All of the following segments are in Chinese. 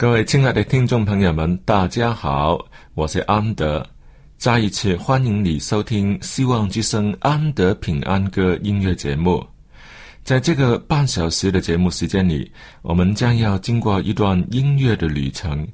各位亲爱的听众朋友们，大家好，我是安德，再一次欢迎你收听《希望之声·安德平安歌》音乐节目。在这个半小时的节目时间里，我们将要经过一段音乐的旅程，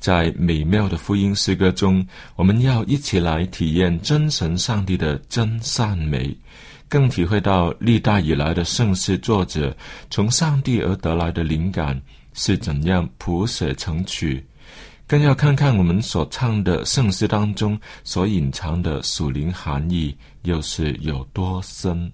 在美妙的福音诗歌中，我们要一起来体验真神上帝的真善美，更体会到历代以来的盛世作者从上帝而得来的灵感。是怎样谱写成曲，更要看看我们所唱的圣诗当中所隐藏的属灵含义，又是有多深。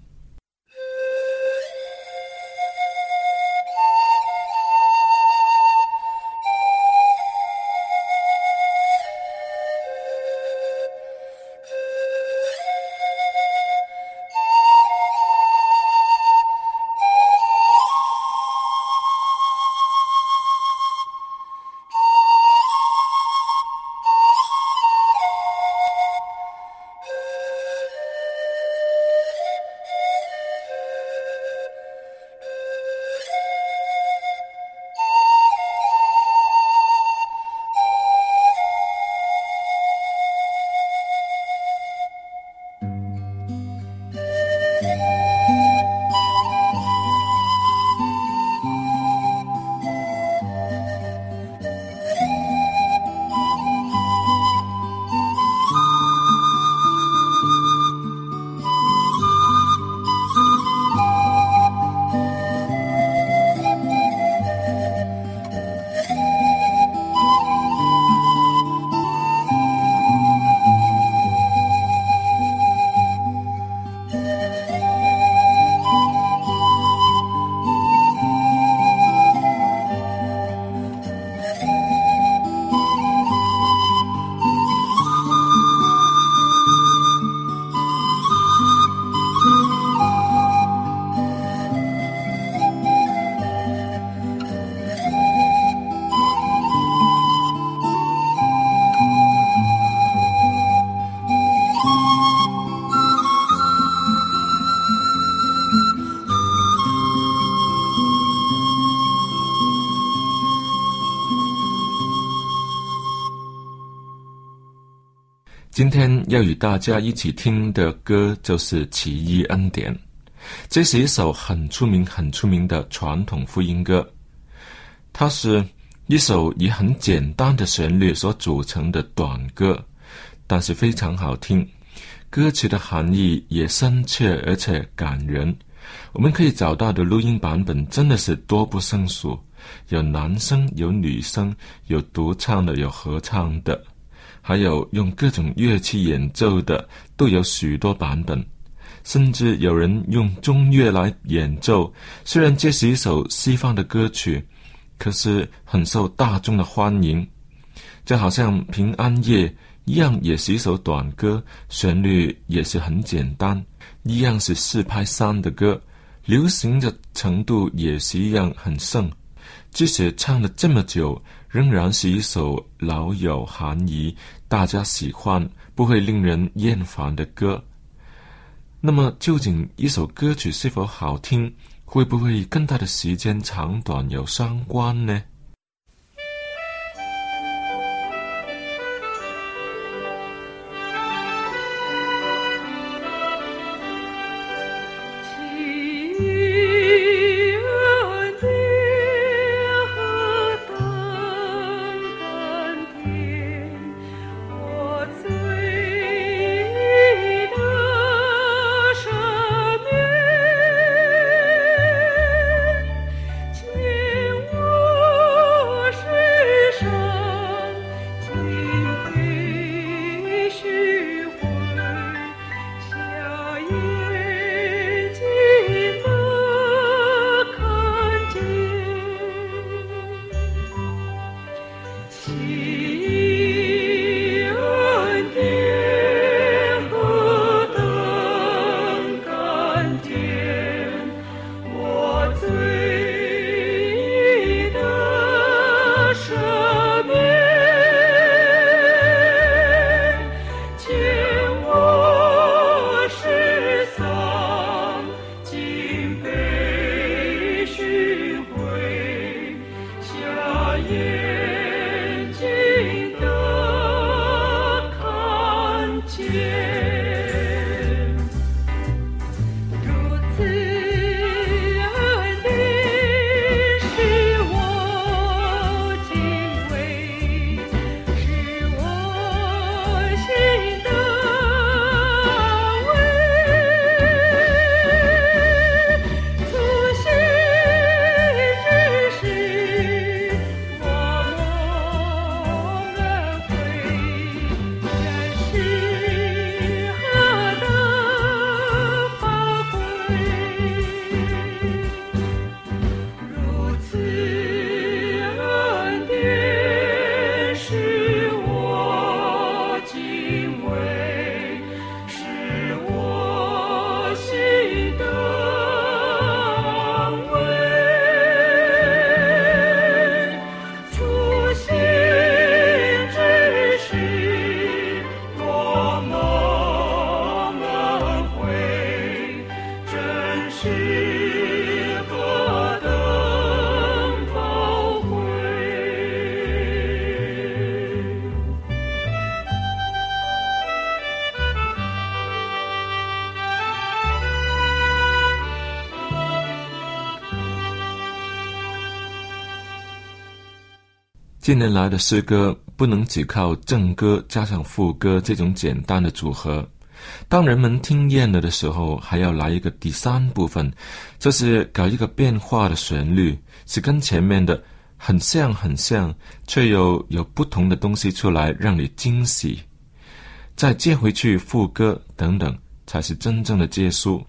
今天要与大家一起听的歌就是《奇异恩典》，这是一首很出名、很出名的传统福音歌。它是一首以很简单的旋律所组成的短歌，但是非常好听。歌词的含义也深切而且感人。我们可以找到的录音版本真的是多不胜数，有男生、有女生，有独唱的，有合唱的。还有用各种乐器演奏的，都有许多版本，甚至有人用中乐来演奏。虽然这是一首西方的歌曲，可是很受大众的欢迎。就好像平安夜一样，也是一首短歌，旋律也是很简单，一样是四拍三的歌，流行的程度也是一样很盛。即使唱了这么久，仍然是一首老有含义、大家喜欢、不会令人厌烦的歌。那么，究竟一首歌曲是否好听，会不会跟它的时间长短有相关呢？近年来的诗歌不能只靠正歌加上副歌这种简单的组合，当人们听厌了的时候，还要来一个第三部分，就是搞一个变化的旋律，是跟前面的很像很像，却又有不同的东西出来让你惊喜，再接回去副歌等等，才是真正的结束。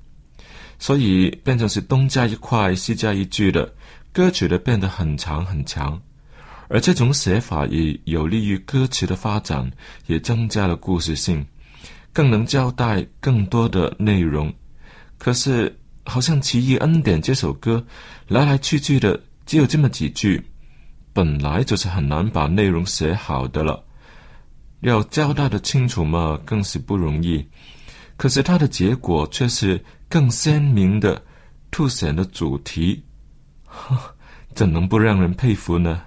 所以变成是东加一块西加一句的歌曲的变得很长很长。而这种写法也有利于歌词的发展，也增加了故事性，更能交代更多的内容。可是，好像《奇异恩典》这首歌来来去去的只有这么几句，本来就是很难把内容写好的了。要交代的清楚嘛，更是不容易。可是它的结果却是更鲜明的凸显了主题，怎能不让人佩服呢？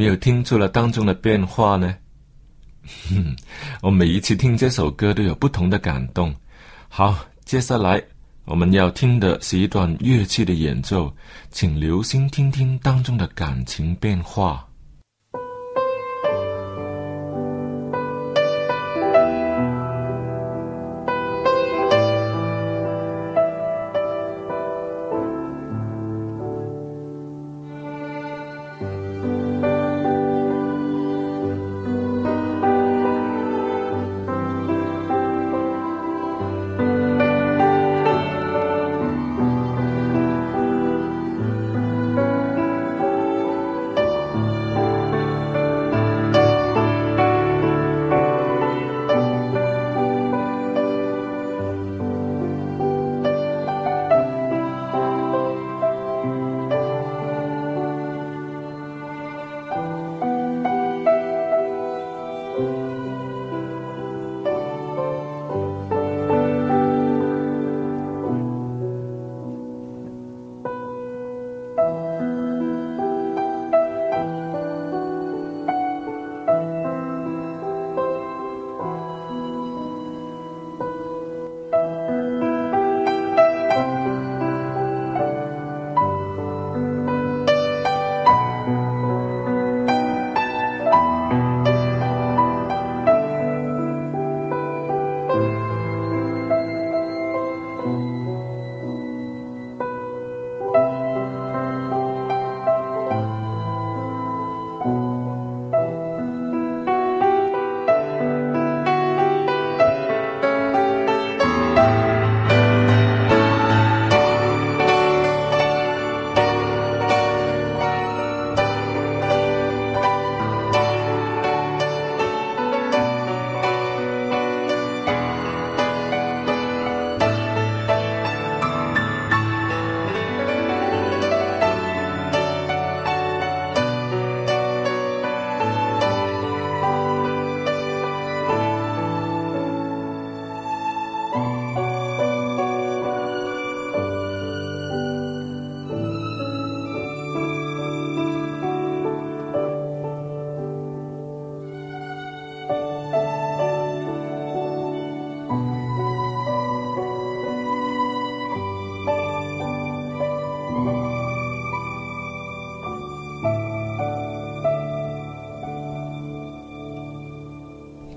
没有听出了当中的变化呢？我每一次听这首歌都有不同的感动。好，接下来我们要听的是一段乐器的演奏，请留心听听当中的感情变化。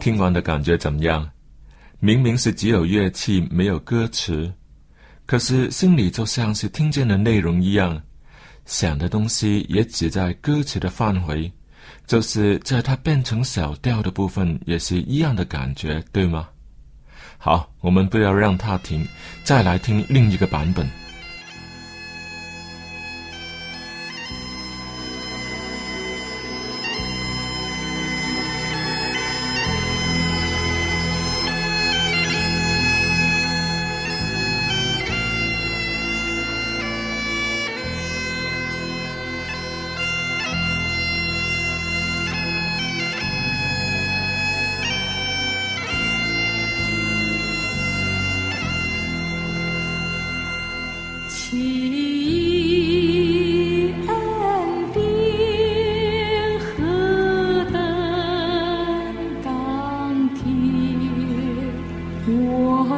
听完的感觉怎么样？明明是只有乐器没有歌词，可是心里就像是听见的内容一样，想的东西也只在歌词的范围，就是在它变成小调的部分也是一样的感觉，对吗？好，我们不要让它停，再来听另一个版本。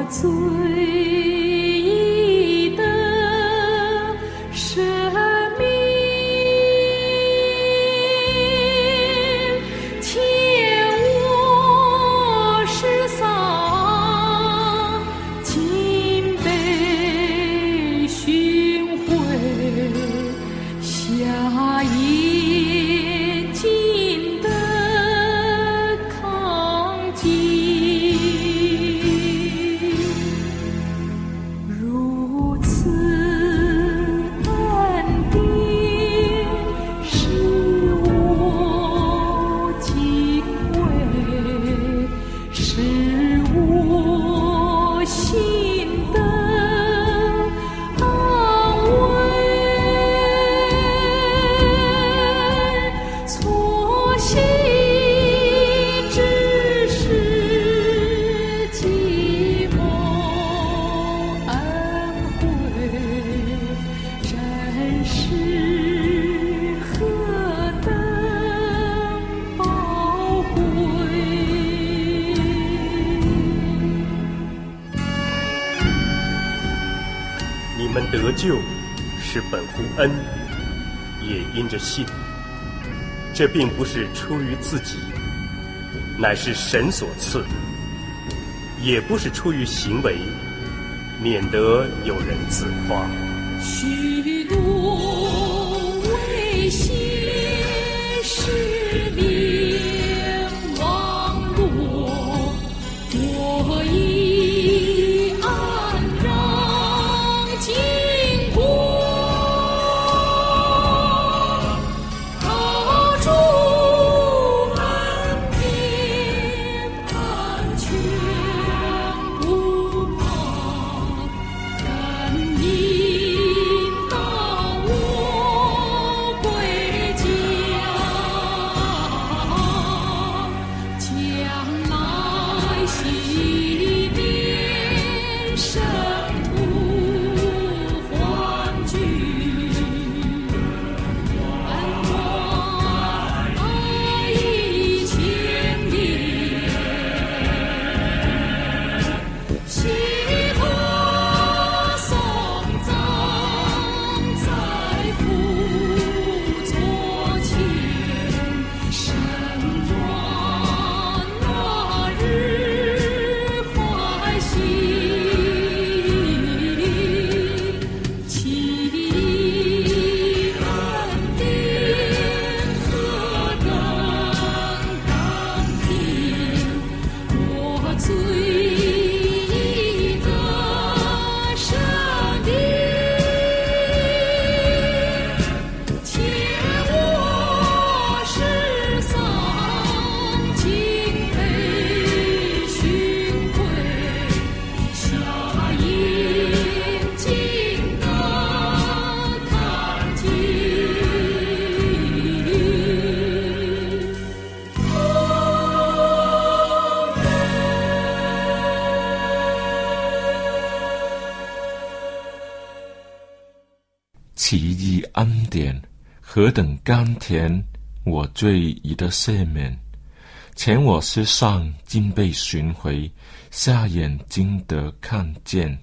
最恩，也因着信。这并不是出于自己，乃是神所赐；也不是出于行为，免得有人自夸。许多危险奇异恩典何等甘甜，我罪已得赦免。前我世上竟被寻回，下眼睛得看见。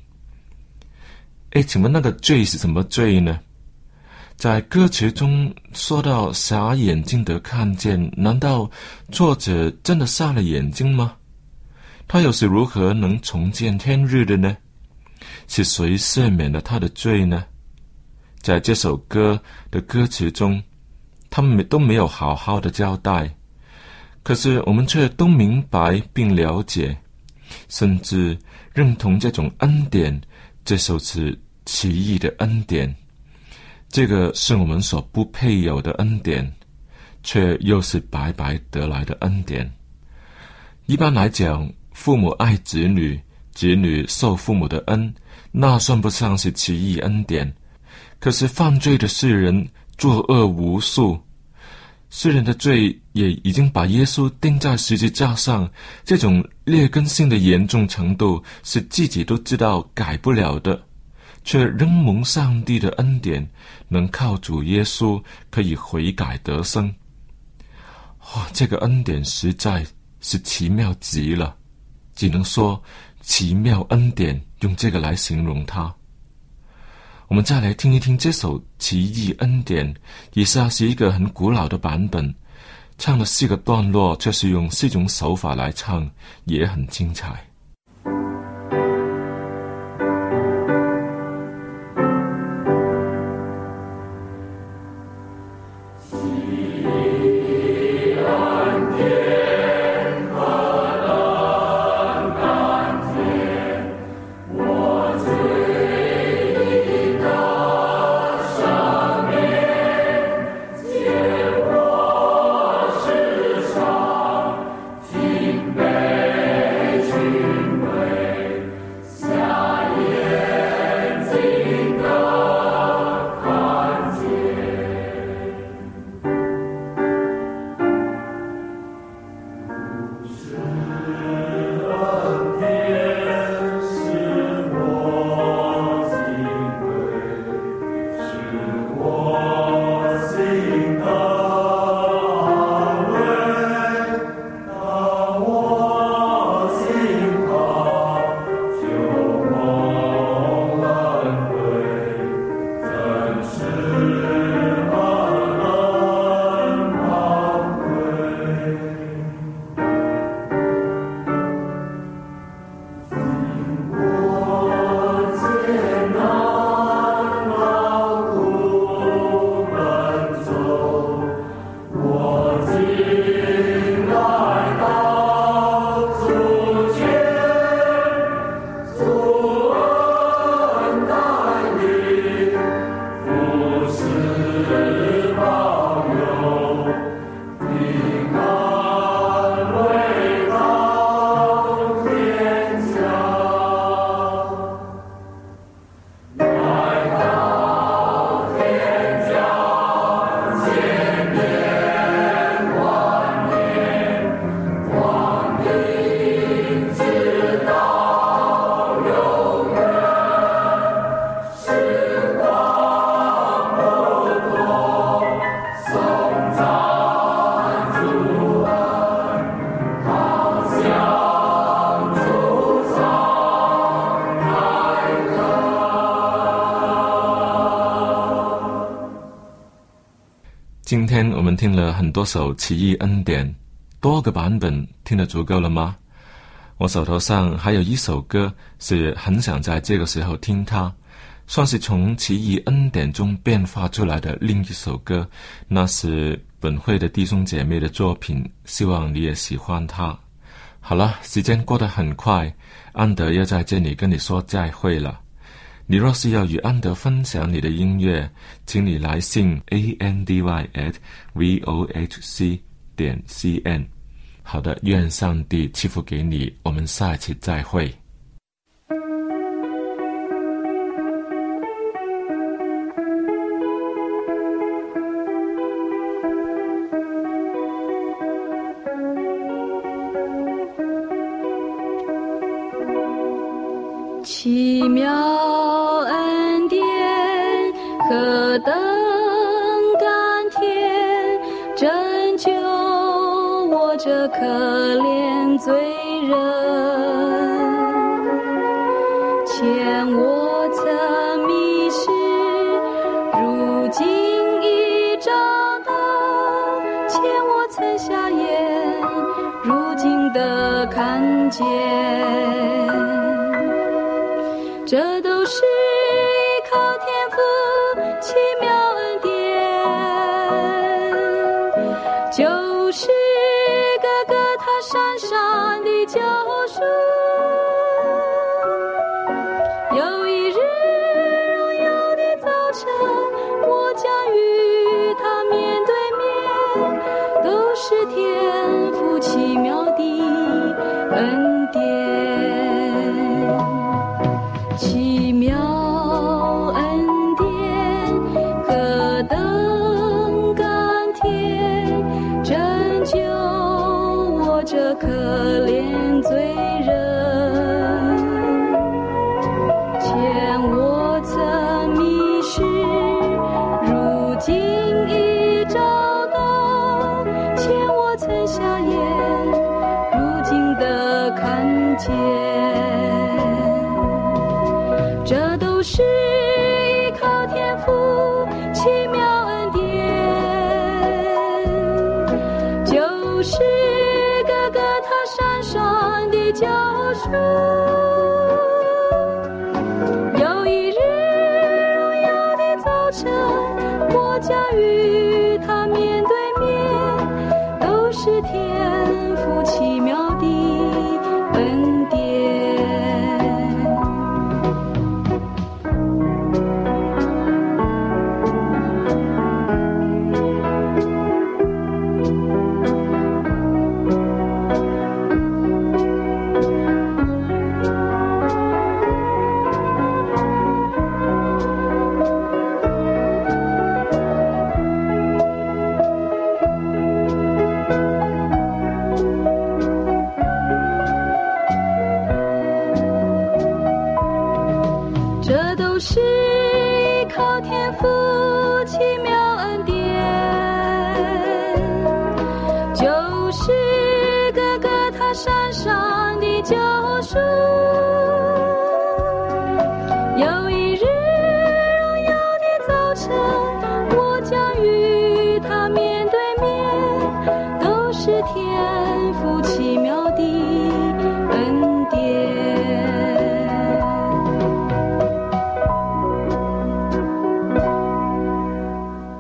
哎，请问那个罪是什么罪呢？在歌词中说到瞎眼睛得看见，难道作者真的瞎了眼睛吗？他又是如何能重见天日的呢？是谁赦免了他的罪呢？在这首歌的歌词中，他们都没有好好的交代，可是我们却都明白并了解，甚至认同这种恩典，这首词奇异的恩典。这个是我们所不配有的恩典，却又是白白得来的恩典。一般来讲，父母爱子女，子女受父母的恩，那算不上是奇异恩典。可是犯罪的世人作恶无数，世人的罪也已经把耶稣钉在十字架上，这种劣根性的严重程度是自己都知道改不了的，却仍蒙上帝的恩典，能靠主耶稣可以悔改得生。哇、这个恩典实在是奇妙极了，只能说奇妙恩典，用这个来形容它。我们再来听一听这首《奇异恩典》，以下是一个很古老的版本，唱了四个段落，却是用四种手法来唱，也很精彩。听了很多首奇异恩典，多个版本，听得足够了吗？我手头上还有一首歌，是很想在这个时候听它，算是从奇异恩典中变化出来的另一首歌，那是本会的弟兄姐妹的作品，希望你也喜欢它。好了，时间过得很快，安德要在这里跟你说再会了。你若是要与安德分享你的音乐，请你来信 a n d y at v o h c 点 c n。好的，愿上帝赐福给你，我们下期再会。看见。